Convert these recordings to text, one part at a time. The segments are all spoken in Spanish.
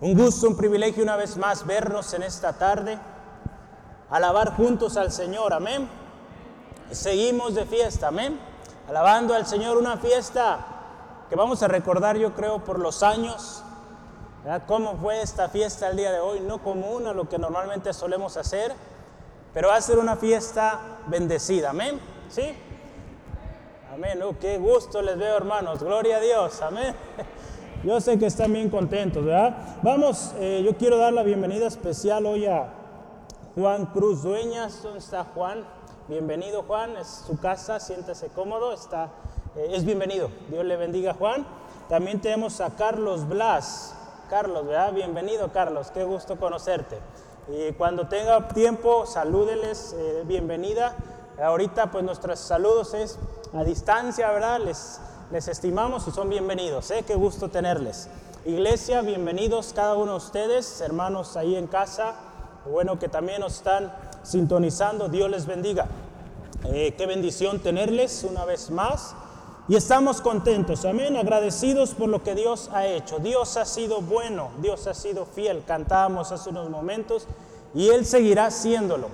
Un gusto, un privilegio una vez más vernos en esta tarde, alabar juntos al Señor, amén. Seguimos de fiesta, amén. Alabando al Señor, una fiesta que vamos a recordar yo creo por los años, ¿verdad? ¿Cómo fue esta fiesta el día de hoy? No como una, lo que normalmente solemos hacer, pero va a ser una fiesta bendecida, amén. ¿Sí? Amén. Oh, qué gusto les veo, hermanos. Gloria a Dios, amén. Yo sé que están bien contentos, ¿verdad? Vamos, eh, yo quiero dar la bienvenida especial hoy a Juan Cruz Dueñas. ¿Dónde está Juan? Bienvenido, Juan. Es su casa, siéntese cómodo. Está, eh, es bienvenido. Dios le bendiga, Juan. También tenemos a Carlos Blas. Carlos, ¿verdad? Bienvenido, Carlos. Qué gusto conocerte. Y cuando tenga tiempo, salúdeles, eh, bienvenida. Ahorita, pues nuestros saludos es a distancia, ¿verdad? Les les estimamos y son bienvenidos. ¿eh? Qué gusto tenerles. Iglesia, bienvenidos cada uno de ustedes, hermanos ahí en casa. Bueno que también nos están sintonizando. Dios les bendiga. Eh, qué bendición tenerles una vez más. Y estamos contentos, amén, agradecidos por lo que Dios ha hecho. Dios ha sido bueno, Dios ha sido fiel. Cantábamos hace unos momentos y Él seguirá haciéndolo.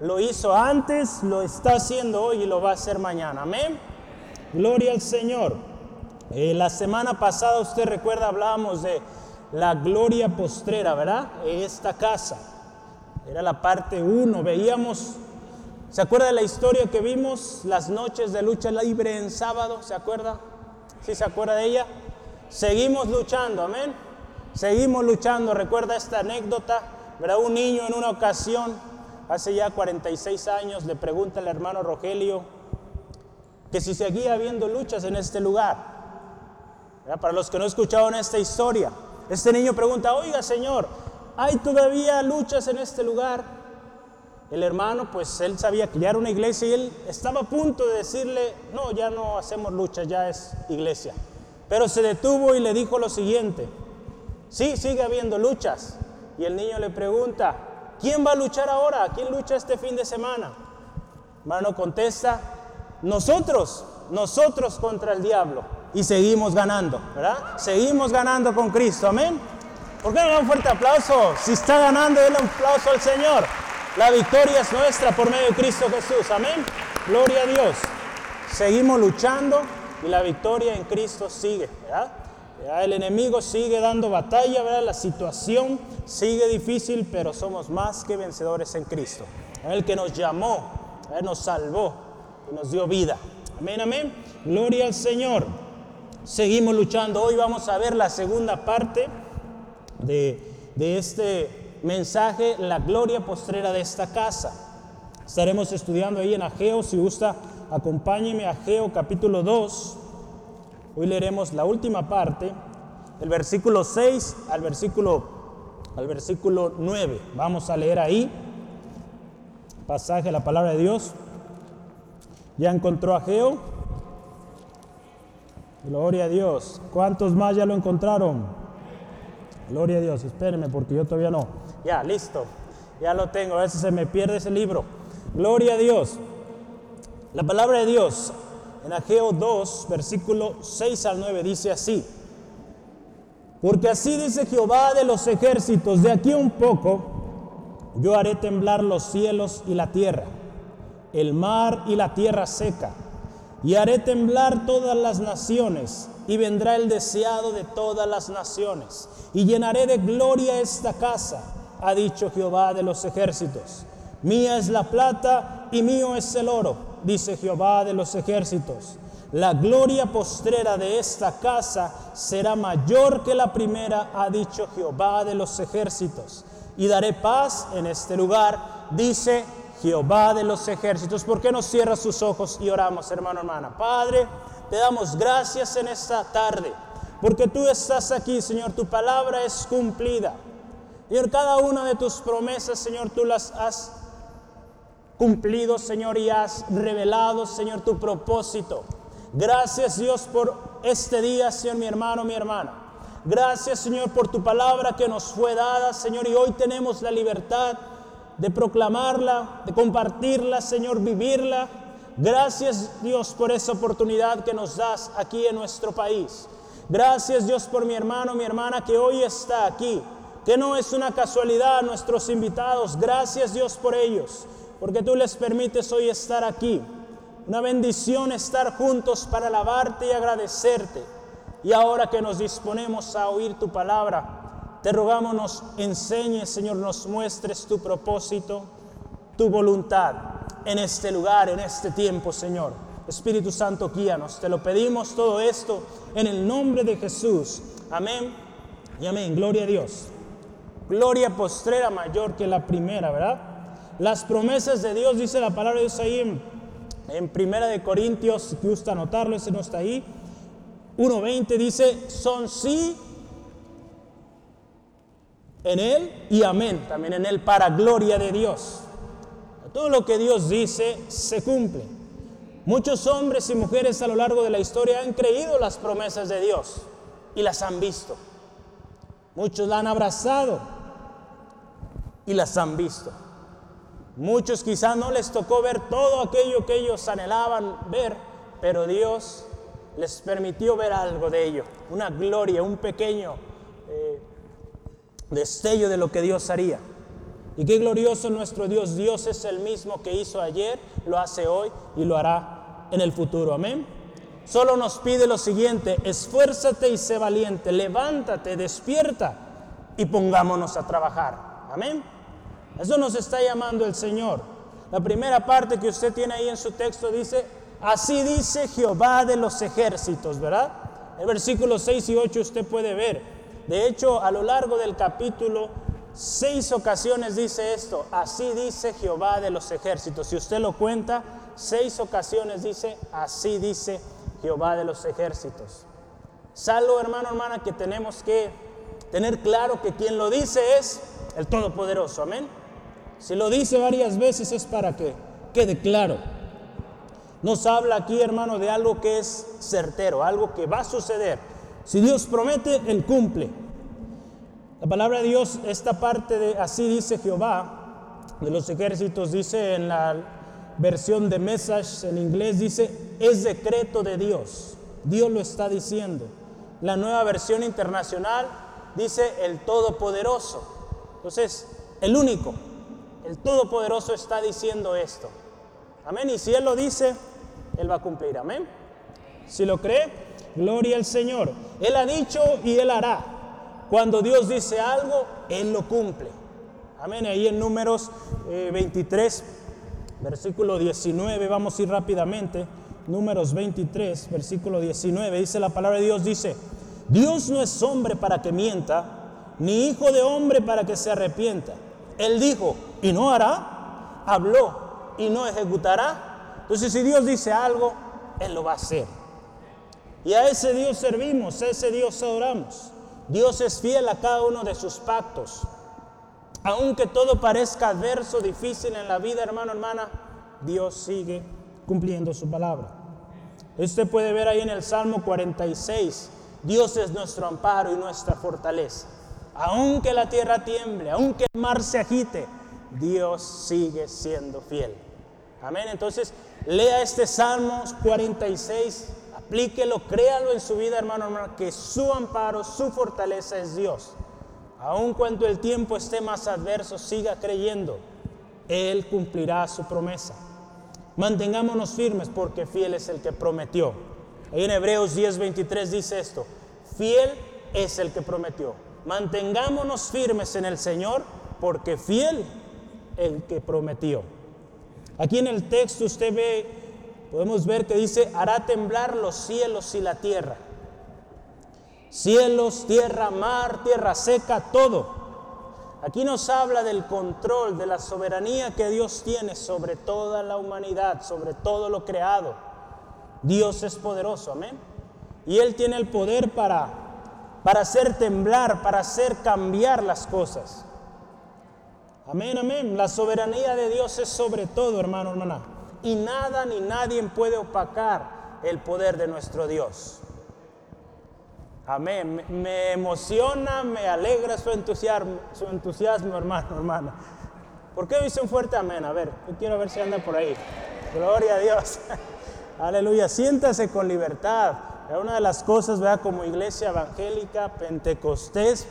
Lo hizo antes, lo está haciendo hoy y lo va a hacer mañana. Amén. Gloria al Señor. Eh, la semana pasada, usted recuerda, hablábamos de la gloria postrera, ¿verdad? Esta casa. Era la parte 1. Veíamos, ¿se acuerda de la historia que vimos? Las noches de lucha libre en sábado, ¿se acuerda? ¿Sí se acuerda de ella? Seguimos luchando, amén. Seguimos luchando. Recuerda esta anécdota, ¿verdad? Un niño en una ocasión, hace ya 46 años, le pregunta al hermano Rogelio, que si seguía habiendo luchas en este lugar. Para los que no escucharon esta historia, este niño pregunta, oiga Señor, ¿hay todavía luchas en este lugar? El hermano, pues él sabía que ya era una iglesia y él estaba a punto de decirle, no, ya no hacemos luchas, ya es iglesia. Pero se detuvo y le dijo lo siguiente, sí, sigue habiendo luchas. Y el niño le pregunta, ¿quién va a luchar ahora? ¿Quién lucha este fin de semana? Hermano contesta, nosotros, nosotros contra el diablo. Y seguimos ganando, ¿verdad? Seguimos ganando con Cristo, amén. ¿Por qué no da un fuerte aplauso? Si está ganando, denle un aplauso al Señor. La victoria es nuestra por medio de Cristo Jesús, amén. Gloria a Dios. Seguimos luchando y la victoria en Cristo sigue, ¿verdad? El enemigo sigue dando batalla, ¿verdad? La situación sigue difícil, pero somos más que vencedores en Cristo. El que nos llamó, nos salvó, y nos dio vida. Amén, amén. Gloria al Señor. Seguimos luchando. Hoy vamos a ver la segunda parte de, de este mensaje, la gloria postrera de esta casa. Estaremos estudiando ahí en Ageo. Si gusta, acompáñeme a Ageo capítulo 2. Hoy leeremos la última parte, el versículo 6 al versículo, al versículo 9. Vamos a leer ahí, pasaje de la palabra de Dios. ¿Ya encontró a Geo? Gloria a Dios. ¿Cuántos más ya lo encontraron? Gloria a Dios. Espérenme porque yo todavía no. Ya, listo. Ya lo tengo. A veces se me pierde ese libro. Gloria a Dios. La palabra de Dios en Ageo 2, versículo 6 al 9 dice así. Porque así dice Jehová de los ejércitos, de aquí un poco yo haré temblar los cielos y la tierra el mar y la tierra seca, y haré temblar todas las naciones, y vendrá el deseado de todas las naciones, y llenaré de gloria esta casa, ha dicho Jehová de los ejércitos. Mía es la plata y mío es el oro, dice Jehová de los ejércitos. La gloria postrera de esta casa será mayor que la primera, ha dicho Jehová de los ejércitos. Y daré paz en este lugar, dice Jehová de los ejércitos. ¿Por qué no cierra sus ojos y oramos, hermano, hermana? Padre, te damos gracias en esta tarde, porque tú estás aquí, Señor, tu palabra es cumplida. Señor, cada una de tus promesas, Señor, tú las has cumplido, Señor, y has revelado, Señor, tu propósito. Gracias, Dios, por este día, Señor, mi hermano, mi hermana. Gracias, Señor, por tu palabra que nos fue dada, Señor, y hoy tenemos la libertad de proclamarla, de compartirla, Señor, vivirla. Gracias Dios por esa oportunidad que nos das aquí en nuestro país. Gracias Dios por mi hermano, mi hermana que hoy está aquí, que no es una casualidad nuestros invitados. Gracias Dios por ellos, porque tú les permites hoy estar aquí. Una bendición estar juntos para alabarte y agradecerte. Y ahora que nos disponemos a oír tu palabra, te rogamos nos enseñes, Señor, nos muestres tu propósito, tu voluntad en este lugar, en este tiempo, Señor. Espíritu Santo, guíanos. Te lo pedimos todo esto en el nombre de Jesús. Amén y amén. Gloria a Dios. Gloria postrera mayor que la primera, ¿verdad? Las promesas de Dios, dice la palabra de Dios ahí en, Primera de Corintios, si gusta anotarlo, ese no está ahí. 1.20 dice, son sí en Él y amén, también en Él para gloria de Dios. Todo lo que Dios dice se cumple. Muchos hombres y mujeres a lo largo de la historia han creído las promesas de Dios y las han visto. Muchos la han abrazado y las han visto. Muchos quizá no les tocó ver todo aquello que ellos anhelaban ver, pero Dios les permitió ver algo de ello, una gloria, un pequeño destello de lo que Dios haría. Y qué glorioso nuestro Dios. Dios es el mismo que hizo ayer, lo hace hoy y lo hará en el futuro. Amén. Solo nos pide lo siguiente, esfuérzate y sé valiente, levántate, despierta y pongámonos a trabajar. Amén. Eso nos está llamando el Señor. La primera parte que usted tiene ahí en su texto dice, así dice Jehová de los ejércitos, ¿verdad? El versículo 6 y 8 usted puede ver. De hecho, a lo largo del capítulo Seis ocasiones dice esto, así dice Jehová de los ejércitos. Si usted lo cuenta, seis ocasiones dice, así dice Jehová de los ejércitos. Salvo, hermano, hermana, que tenemos que tener claro que quien lo dice es el Todopoderoso, amén. Si lo dice varias veces es para que quede claro. Nos habla aquí, hermano, de algo que es certero, algo que va a suceder. Si Dios promete, Él cumple. La palabra de Dios, esta parte de así dice Jehová, de los ejércitos, dice en la versión de Message en inglés, dice, es decreto de Dios. Dios lo está diciendo. La nueva versión internacional dice el Todopoderoso. Entonces, el único, el Todopoderoso está diciendo esto. Amén. Y si Él lo dice, Él va a cumplir. Amén. Si lo cree, gloria al Señor. Él ha dicho y Él hará. Cuando Dios dice algo, Él lo cumple. Amén. Ahí en números 23, eh, versículo 19, vamos a ir rápidamente. Números 23, versículo 19, dice la palabra de Dios, dice, Dios no es hombre para que mienta, ni hijo de hombre para que se arrepienta. Él dijo, y no hará, habló, y no ejecutará. Entonces si Dios dice algo, Él lo va a hacer. Y a ese Dios servimos, a ese Dios adoramos. Dios es fiel a cada uno de sus pactos. Aunque todo parezca adverso, difícil en la vida, hermano, hermana, Dios sigue cumpliendo su palabra. Usted puede ver ahí en el Salmo 46, Dios es nuestro amparo y nuestra fortaleza. Aunque la tierra tiemble, aunque el mar se agite, Dios sigue siendo fiel. Amén. Entonces, lea este Salmo 46 aplíquelo, créalo en su vida, hermano, hermano, que su amparo, su fortaleza es Dios. Aun cuando el tiempo esté más adverso, siga creyendo. Él cumplirá su promesa. Mantengámonos firmes porque fiel es el que prometió. Ahí en Hebreos 10:23 dice esto, fiel es el que prometió. Mantengámonos firmes en el Señor porque fiel el que prometió. Aquí en el texto usted ve podemos ver que dice, hará temblar los cielos y la tierra. Cielos, tierra, mar, tierra seca, todo. Aquí nos habla del control, de la soberanía que Dios tiene sobre toda la humanidad, sobre todo lo creado. Dios es poderoso, amén. Y Él tiene el poder para, para hacer temblar, para hacer cambiar las cosas. Amén, amén. La soberanía de Dios es sobre todo, hermano, hermana y nada ni nadie puede opacar el poder de nuestro Dios. Amén. Me, emociona, me alegra su entusiasmo, su entusiasmo, hermano, hermana. ¿Por qué dice un fuerte amén? A ver, yo quiero ver si anda por ahí. Gloria a Dios. Aleluya. Siéntase con libertad. Una de las cosas, ¿verdad? Como iglesia evangélica, pentecostés,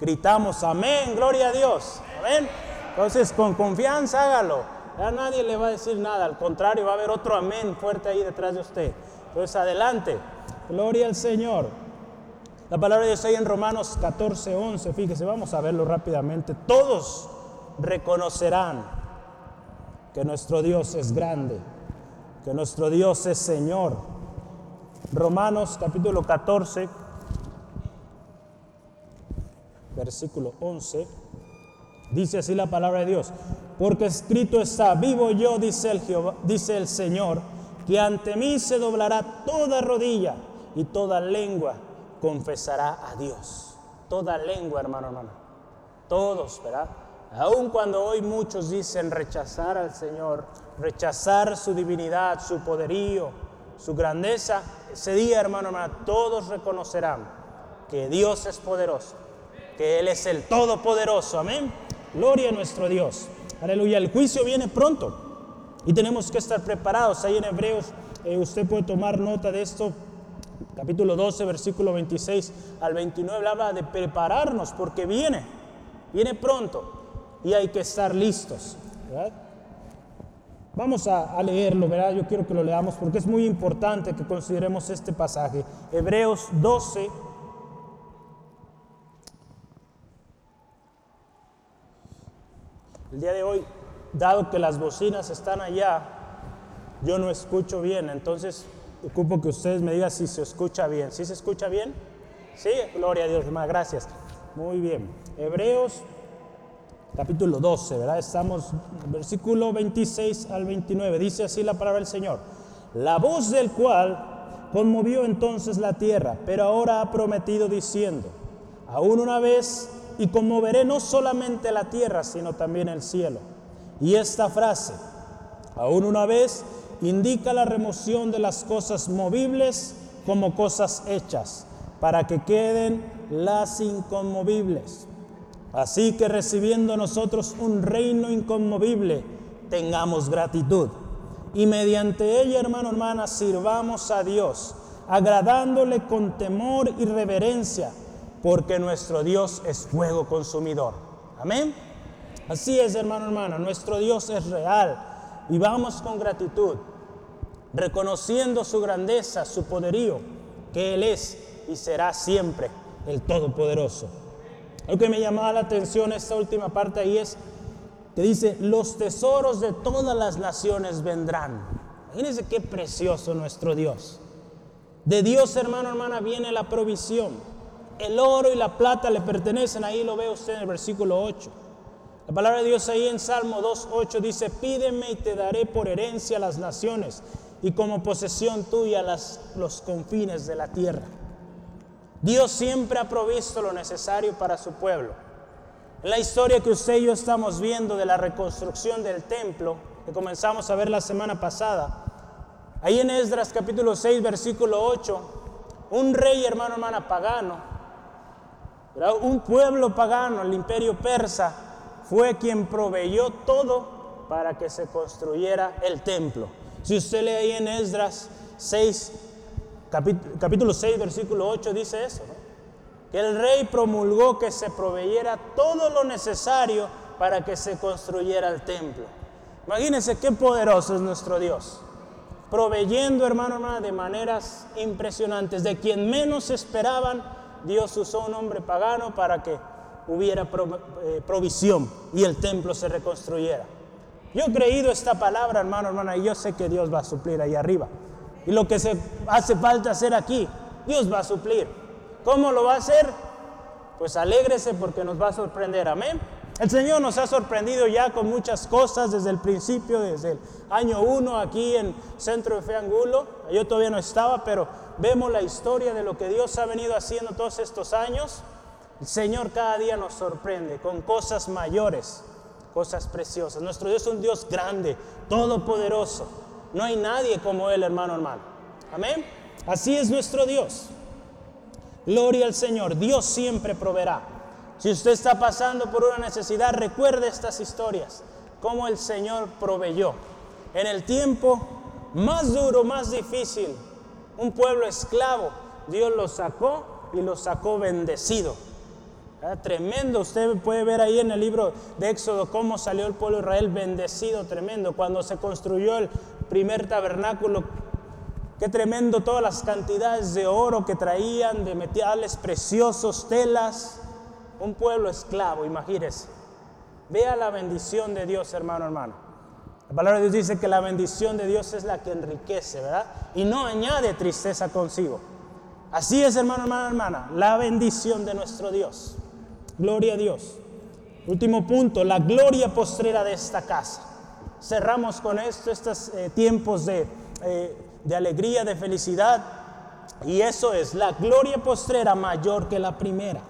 gritamos amén, gloria a Dios. Amén. Entonces, con confianza hágalo. Ya nadie le va a decir nada, al contrario, va a haber otro amén fuerte ahí detrás de usted. Entonces, adelante. Gloria al Señor. La palabra de Dios ahí en Romanos 14, 11, fíjese, vamos a verlo rápidamente. Todos reconocerán que nuestro Dios es grande, que nuestro Dios es Señor. Romanos capítulo 14, versículo 11, dice así la palabra de Dios, porque escrito está, vivo yo, dice el, Señor, que ante mí se doblará toda rodilla y toda lengua confesará a Dios. Toda lengua, hermano, hermano. Todos, ¿verdad? Aun cuando hoy muchos dicen rechazar al Señor, rechazar su divinidad, su poderío, su grandeza, ese día, hermano, hermano, todos reconocerán que Dios es poderoso, que Él es el Todopoderoso. Amén. Gloria a nuestro Dios. Aleluya. El juicio viene pronto y tenemos que estar preparados. Ahí en Hebreos, eh, usted puede tomar nota de esto. Capítulo 12, versículo 26 al 29 habla de prepararnos porque viene, viene pronto y hay que estar listos. Vamos a, leerlo, ¿verdad? Yo quiero que lo leamos porque es muy importante que consideremos este pasaje. Hebreos 12. El día de hoy, dado que las bocinas están allá, yo no escucho bien, entonces ocupo que ustedes me digan si se escucha bien. ¿Sí se escucha bien? Sí, gloria a Dios, más gracias. Muy bien. Hebreos capítulo 12, ¿verdad? Estamos, versículo 26 al 29, dice así la palabra del Señor. La voz del cual conmovió entonces la tierra, pero ahora ha prometido diciendo, aún una vez y conmoveré no solamente la tierra, sino también el cielo. Y esta frase, aún una vez, indica la remoción de las cosas movibles como cosas hechas, para que queden las inconmovibles. Así que recibiendo nosotros un reino inconmovible, tengamos gratitud. Y mediante ella, hermano, hermana, sirvamos a Dios, agradándole con temor y reverencia, porque nuestro Dios es fuego consumidor. Amén. Así es, hermano, hermana, nuestro Dios es real. Y vamos con gratitud, reconociendo su grandeza, su poderío, que Él es y será siempre el Todopoderoso. Lo que me llamaba la atención esta última parte ahí es que dice, los tesoros de todas las naciones vendrán. Imagínense qué precioso nuestro Dios. De Dios, hermano, hermana, viene la provisión. El oro y la plata le pertenecen, ahí lo ve usted en el versículo 8. La palabra de Dios ahí en Salmo 2.8 dice, pídeme y te daré por herencia las naciones y como posesión tuya los confines de la tierra. Dios siempre ha provisto lo necesario para su pueblo. En la historia que usted y yo estamos viendo de la reconstrucción del templo, que comenzamos a ver la semana pasada, ahí en Esdras capítulo 6, versículo 8, un rey, hermano, hermana, pagano, un pueblo pagano, el imperio persa, fue quien proveyó todo para que se construyera el templo. Si usted lee ahí en Esdras 6, capítulo 6, versículo 8 dice eso, que el rey promulgó que se proveyera todo lo necesario para que se construyera el templo. Imagínense qué poderoso es nuestro Dios, proveyendo, hermano, hermana, de maneras impresionantes. De quien menos esperaban, Dios usó un hombre pagano para que hubiera eh, provisión y el templo se reconstruyera. Yo he creído esta palabra, hermano, hermana, y yo sé que Dios va a suplir ahí arriba. Y lo que se hace falta hacer aquí, Dios va a suplir. ¿Cómo lo va a hacer? Pues alégrese porque nos va a sorprender. Amén. El Señor nos ha sorprendido ya con muchas cosas desde el principio, desde el año 1 aquí en Centro de Fe Angulo. Yo todavía no estaba, pero vemos la historia de lo que Dios ha venido haciendo todos estos años. El Señor cada día nos sorprende con cosas mayores, cosas preciosas. Nuestro Dios es un Dios grande, todopoderoso. No hay nadie como Él, hermano, hermano. Amén. Así es nuestro Dios. Gloria al Señor. Dios siempre proveerá. Si usted está pasando por una necesidad, recuerde estas historias. Cómo el Señor proveyó. En el tiempo más duro, más difícil, un pueblo esclavo. Dios lo sacó y lo sacó bendecido. Tremendo, usted puede ver ahí en el libro de Éxodo cómo salió el pueblo de Israel bendecido, tremendo. Cuando se construyó el primer tabernáculo, qué tremendo todas las cantidades de oro que traían, de metales preciosos, telas. Un pueblo esclavo, imagínese. Vea la bendición de Dios, hermano, hermano. La de Dios dice que la bendición de Dios es la que enriquece, ¿verdad? Y no añade tristeza consigo. Así es, hermano, hermana, hermana, la bendición de nuestro Dios. Gloria a Dios. Último punto, la gloria postrera de esta casa. Cerramos con esto, estos eh, tiempos de, eh, de alegría, de felicidad. Y eso es la gloria postrera mayor que la primera.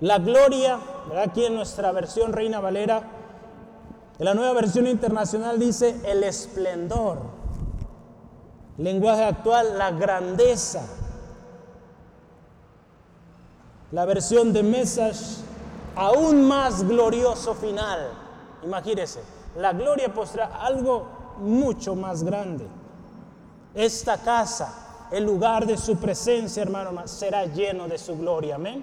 La gloria, aquí en nuestra versión Reina Valera, en la nueva versión internacional dice el esplendor. Lenguaje actual, la grandeza. La versión de Message, aún más glorioso final. Imagínese, la gloria postra algo mucho más grande. Esta casa, el lugar de su presencia, hermano, será lleno de su gloria. Amén.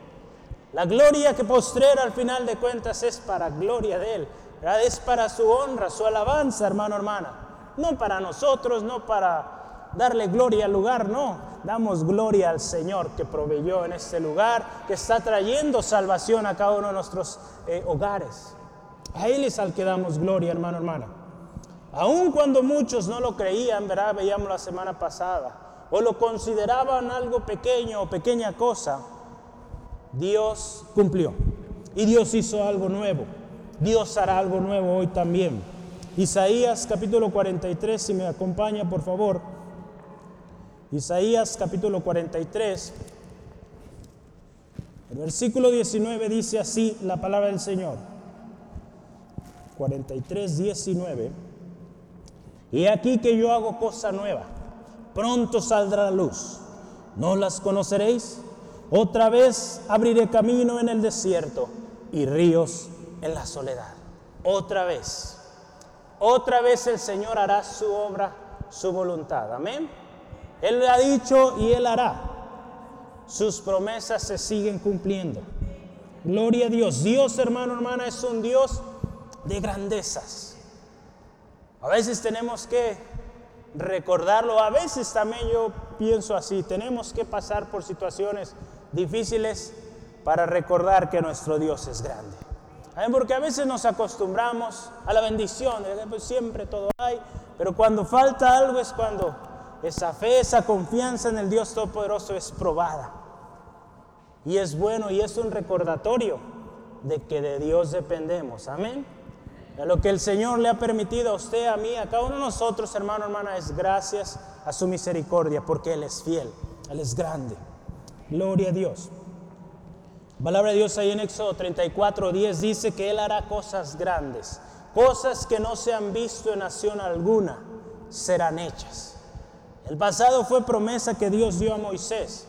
La gloria que postrera al final de cuentas es para gloria de Él. Es para su honra, su alabanza, hermano, hermana. No para nosotros, no para darle gloria al lugar, no. Damos gloria al Señor que proveyó en este lugar, que está trayendo salvación a cada uno de nuestros eh, hogares. A Él es al que damos gloria, hermano, hermana. Aun cuando muchos no lo creían, ¿verdad? Veíamos la semana pasada, o lo consideraban algo pequeño o pequeña cosa, Dios cumplió. Y Dios hizo algo nuevo. Dios hará algo nuevo hoy también. Isaías capítulo 43, si me acompaña por favor. Isaías capítulo 43, el versículo 19 dice así la palabra del Señor. 43, 19. Y aquí que yo hago cosa nueva, pronto saldrá la luz. ¿No las conoceréis? Otra vez abriré camino en el desierto y ríos en la soledad. Otra vez. Otra vez el Señor hará su obra, su voluntad. Amén. Él ha dicho y Él hará. Sus promesas se siguen cumpliendo. Gloria a Dios. Dios, hermano, hermana, es un Dios de grandezas. A veces tenemos que recordarlo. A veces también yo pienso así. Tenemos que pasar por situaciones difíciles para recordar que nuestro Dios es grande. Porque a veces nos acostumbramos a la bendición, siempre todo hay, pero cuando falta algo es cuando esa fe, esa confianza en el Dios Todopoderoso es probada. Y es bueno y es un recordatorio de que de Dios dependemos. Amén. lo que el Señor le ha permitido a usted, a mí, a cada uno de nosotros, hermano, hermana, es gracias a su misericordia, porque Él es fiel, Él es grande. Gloria a Dios. Palabra de Dios ahí en Éxodo 34, 10 dice que Él hará cosas grandes, cosas que no se han visto en nación alguna, serán hechas. El pasado fue promesa que Dios dio a Moisés,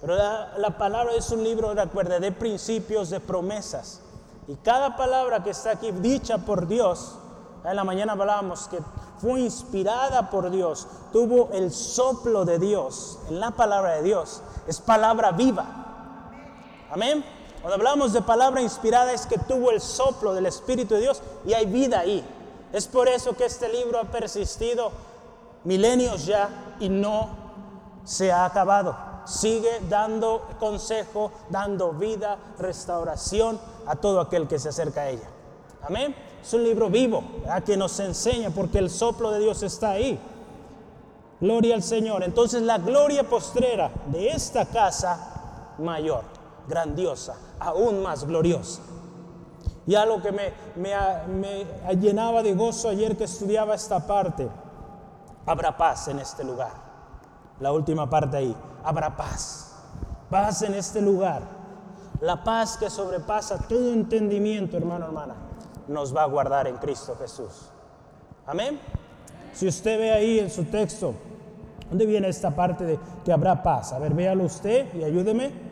pero la, palabra es un libro, recuerde, de principios, de promesas. Y cada palabra que está aquí dicha por Dios, en la mañana hablábamos que fue inspirada por Dios, tuvo el soplo de Dios en la palabra de Dios, es palabra viva. Amén. Cuando hablamos de palabra inspirada es que tuvo el soplo del Espíritu de Dios y hay vida ahí. Es por eso que este libro ha persistido milenios ya y no se ha acabado. Sigue dando consejo, dando vida, restauración a todo aquel que se acerca a ella. Amén. Es un libro vivo que nos enseña porque el soplo de Dios está ahí. Gloria al Señor. Entonces la gloria postrera de esta casa mayor, grandiosa, aún más gloriosa. Y algo que me, me, me llenaba de gozo ayer que estudiaba esta parte Habrá paz en este lugar. La última parte ahí. Habrá paz. Paz en este lugar. La paz que sobrepasa todo entendimiento, hermano, hermana, nos va a guardar en Cristo Jesús. Amén. Si usted ve ahí en su texto, ¿dónde viene esta parte de que habrá paz? A ver, véalo usted y ayúdeme.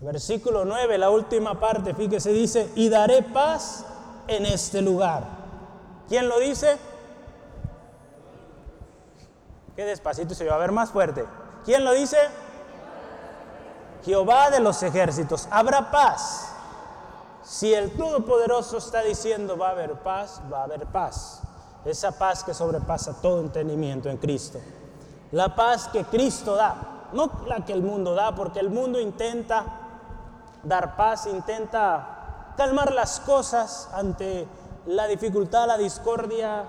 Versículo 9, la última parte, fíjese, dice, y daré paz en este lugar. ¿Quién lo dice? Qué despacito se va a ver más fuerte. ¿Quién lo dice? Jehová de los ejércitos. Habrá paz. Si el Todopoderoso está diciendo va a haber paz, va a haber paz. Esa paz que sobrepasa todo entendimiento en Cristo. La paz que Cristo da, no la que el mundo da, porque el mundo intenta dar paz, intenta calmar las cosas ante la dificultad, la discordia,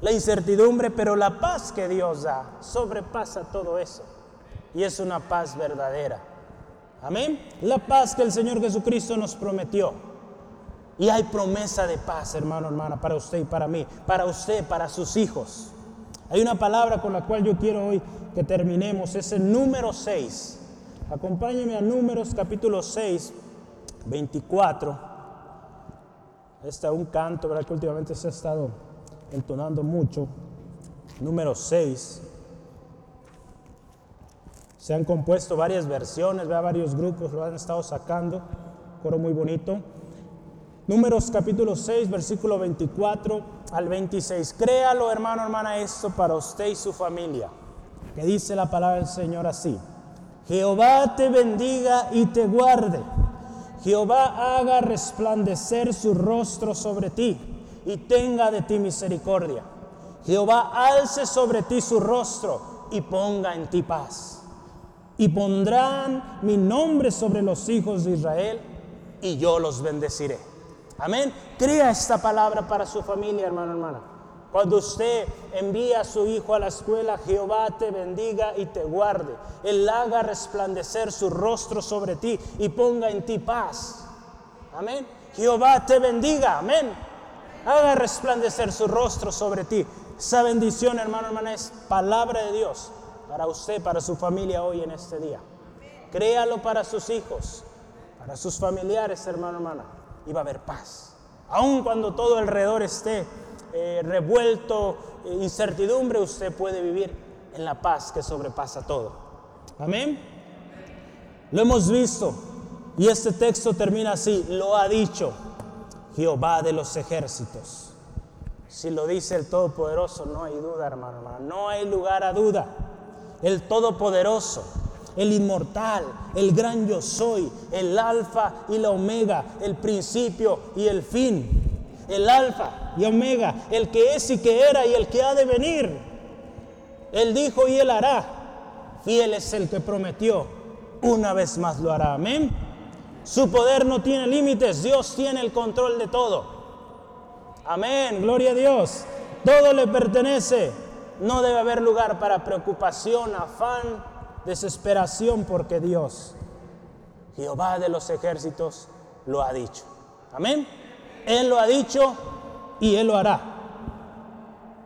la incertidumbre, pero la paz que Dios da sobrepasa todo eso. Y es una paz verdadera. Amén. La paz que el Señor Jesucristo nos prometió. Y hay promesa de paz, hermano, hermana, para usted y para mí, para usted, para sus hijos. Hay una palabra con la cual yo quiero hoy que terminemos, es el número 6. Acompáñeme a Números capítulo 6, 24. Está un canto, ¿verdad? Que últimamente se ha estado entonando mucho. Número 6. Se han compuesto varias versiones, varios grupos lo han estado sacando. Coro muy bonito. Números capítulo 6, versículo 24 al 26. Créalo, hermano, hermana, esto para usted y su familia. Que dice la palabra del Señor así. Jehová te bendiga y te guarde. Jehová haga resplandecer su rostro sobre ti y tenga de ti misericordia. Jehová alce sobre ti su rostro y ponga en ti paz. Y pondrán mi nombre sobre los hijos de Israel y yo los bendeciré. Amén. Crea esta palabra para su familia, hermano, hermana. Cuando usted envía a su hijo a la escuela, Jehová te bendiga y te guarde. Él haga resplandecer su rostro sobre ti y ponga en ti paz. Amén. Jehová te bendiga. Amén. Haga resplandecer su rostro sobre ti. Esa bendición, hermano, hermana, es palabra de Dios para usted, para su familia hoy en este día. Créalo para sus hijos, para sus familiares, hermano, hermana y va a haber paz. Aun cuando todo alrededor esté eh, revuelto, eh, incertidumbre, usted puede vivir en la paz que sobrepasa todo. Amén. Lo hemos visto y este texto termina así, lo ha dicho Jehová de los ejércitos. Si lo dice el Todopoderoso, no hay duda, hermano, hermano, no hay lugar a duda. El Todopoderoso el inmortal, el gran yo soy, el alfa y la omega, el principio y el fin. El alfa y omega, el que es y que era y el que ha de venir. Él dijo y él hará. Fiel es el que prometió. Una vez más lo hará. Amén. Su poder no tiene límites. Dios tiene el control de todo. Amén. Gloria a Dios. Todo le pertenece. No debe haber lugar para preocupación, afán, desesperación porque Dios, Jehová de los ejércitos, lo ha dicho. Amén. Él lo ha dicho y Él lo hará.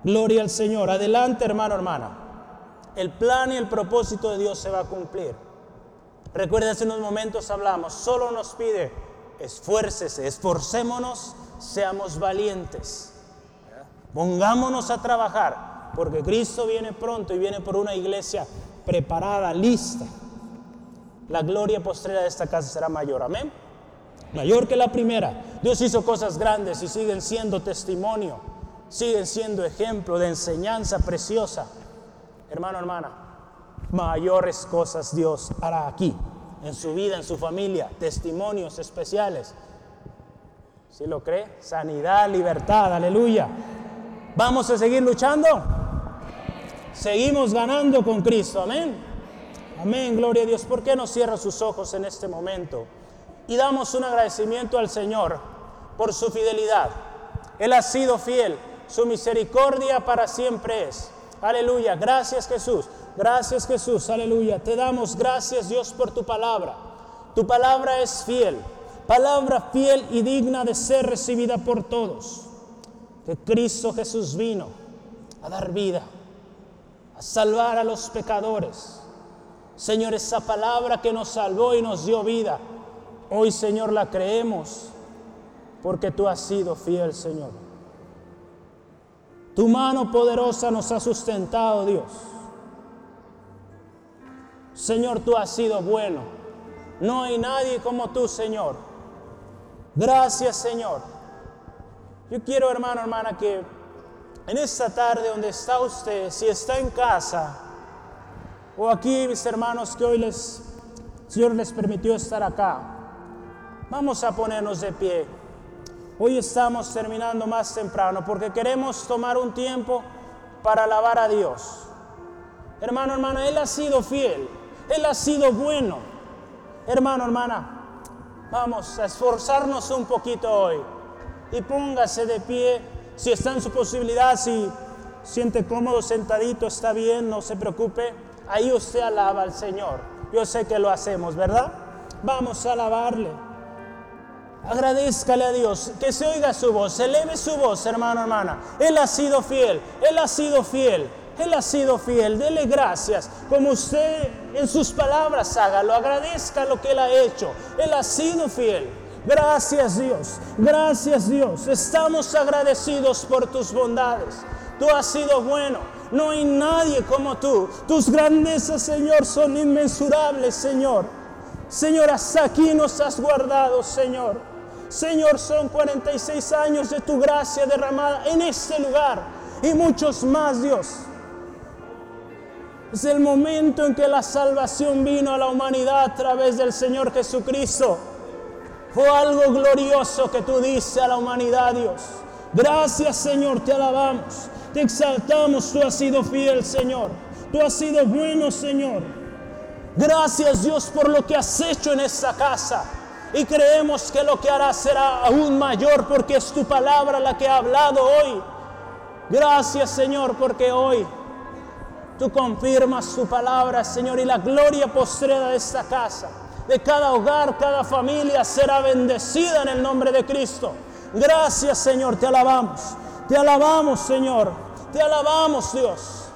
Gloria al Señor. Adelante, hermano, hermana. El plan y el propósito de Dios se va a cumplir. Recuerden, hace unos momentos hablamos, solo nos pide, esfuércese, esforcémonos, seamos valientes. Pongámonos a trabajar, porque Cristo viene pronto y viene por una iglesia preparada, lista. La gloria postrera de esta casa será mayor, amén. Mayor que la primera. Dios hizo cosas grandes y siguen siendo testimonio, siguen siendo ejemplo de enseñanza preciosa. Hermano, hermana, mayores cosas Dios hará aquí, en su vida, en su familia, testimonios especiales. Si lo cree, sanidad, libertad, aleluya. Vamos a seguir luchando. Seguimos ganando con Cristo, amén. Amén, gloria a Dios. ¿Por qué no cierra sus ojos en este momento? Y damos un agradecimiento al Señor por su fidelidad. Él ha sido fiel, su misericordia para siempre es. Aleluya, gracias Jesús, gracias Jesús, aleluya. Te damos gracias Dios por tu palabra. Tu palabra es fiel, palabra fiel y digna de ser recibida por todos. Que Cristo Jesús vino a dar vida salvar a los pecadores. Señor, esa palabra que nos salvó y nos dio vida, hoy Señor la creemos porque tú has sido fiel, Señor. Tu mano poderosa nos ha sustentado, Dios. Señor, tú has sido bueno. No hay nadie como tú, Señor. Gracias, Señor. Yo quiero, hermano, hermana, que en esta tarde donde está usted, si está en casa, o aquí, mis hermanos, que hoy les, Señor les permitió estar acá, vamos a ponernos de pie. Hoy estamos terminando más temprano porque queremos tomar un tiempo para alabar a Dios. Hermano, hermana, Él ha sido fiel, Él ha sido bueno. Hermano, hermana, vamos a esforzarnos un poquito hoy y póngase de pie si está en su posibilidad, si siente cómodo sentadito, está bien, no se preocupe. Ahí usted alaba al Señor. Yo sé que lo hacemos, ¿verdad? Vamos a alabarle. Agradezcale a Dios, que se oiga su voz, eleve su voz, hermano, hermana. Él ha sido fiel, Él ha sido fiel, Él ha sido fiel. Dele gracias, como usted en sus palabras haga, lo agradezca lo que Él ha hecho. Él ha sido fiel. Gracias Dios, gracias Dios. Estamos agradecidos por tus bondades. Tú has sido bueno. No hay nadie como tú. Tus grandezas, Señor, son inmensurables, Señor. Señor, hasta aquí nos has guardado, Señor. Señor, son 46 años de tu gracia derramada en este lugar y muchos más, Dios. Es el momento en que la salvación vino a la humanidad a través del Señor Jesucristo. Fue algo glorioso que tú dices a la humanidad, Dios. Gracias, Señor, te alabamos, te exaltamos. Tú has sido fiel, Señor. Tú has sido bueno, Señor. Gracias, Dios, por lo que has hecho en esta casa. Y creemos que lo que harás será aún mayor porque es tu palabra la que ha hablado hoy. Gracias, Señor, porque hoy tú confirmas tu palabra, Señor, y la gloria postrera de esta casa de cada hogar, cada familia será bendecida en el nombre de Cristo. Gracias Señor, te alabamos. Te alabamos Señor. Te alabamos Dios.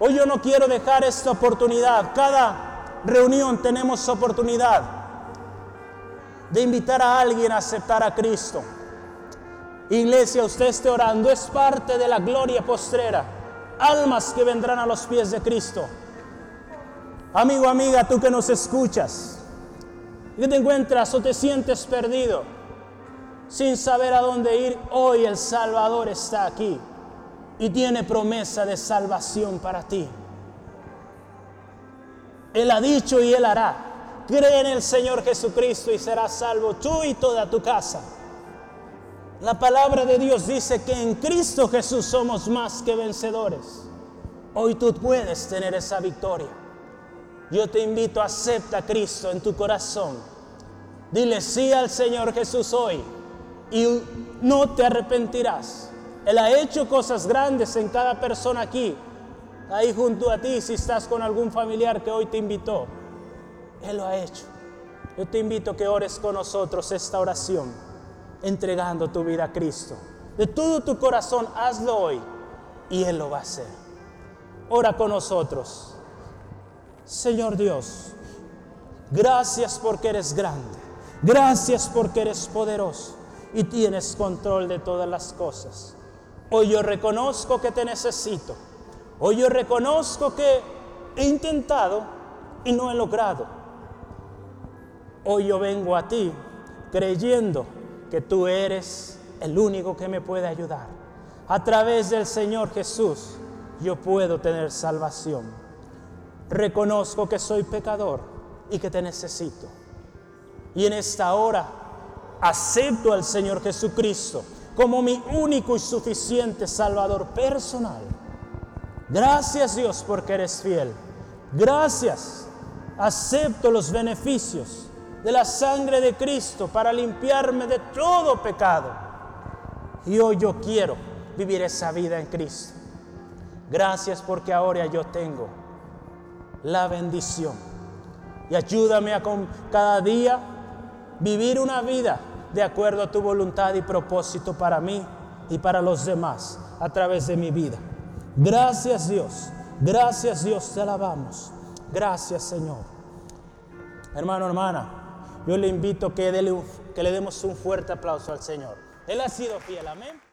Hoy yo no quiero dejar esta oportunidad. Cada reunión tenemos oportunidad de invitar a alguien a aceptar a Cristo. Iglesia, usted esté orando, es parte de la gloria postrera. Almas que vendrán a los pies de Cristo. Amigo, amiga, tú que nos escuchas, que te encuentras o te sientes perdido, sin saber a dónde ir, hoy el Salvador está aquí y tiene promesa de salvación para ti. Él ha dicho y Él hará. Cree en el Señor Jesucristo y serás salvo tú y toda tu casa. La palabra de Dios dice que en Cristo Jesús somos más que vencedores. Hoy tú puedes tener esa victoria. Yo te invito, acepta a Cristo en tu corazón. Dile sí al Señor Jesús hoy y no te arrepentirás. Él ha hecho cosas grandes en cada persona aquí, ahí junto a ti, si estás con algún familiar que hoy te invitó. Él lo ha hecho. Yo te invito a que ores con nosotros esta oración, entregando tu vida a Cristo. De todo tu corazón, hazlo hoy y Él lo va a hacer. Ora con nosotros. Señor Dios, gracias porque eres grande, gracias porque eres poderoso y tienes control de todas las cosas. Hoy yo reconozco que te necesito, hoy yo reconozco que he intentado y no he logrado. Hoy yo vengo a ti creyendo que tú eres el único que me puede ayudar. A través del Señor Jesús yo puedo tener salvación reconozco que soy pecador y que te necesito. Y en esta hora acepto al Señor Jesucristo como mi único y suficiente Salvador personal. Gracias Dios porque eres fiel. Gracias. Acepto los beneficios de la sangre de Cristo para limpiarme de todo pecado. Y hoy yo quiero vivir esa vida en Cristo. Gracias porque ahora yo tengo la bendición. Y ayúdame a con cada día vivir una vida de acuerdo a tu voluntad y propósito para mí y para los demás a través de mi vida. Gracias Dios, gracias Dios, te alabamos. Gracias Señor. Hermano, hermana, yo le invito que, que le demos un fuerte aplauso al Señor. Él ha sido fiel, amén.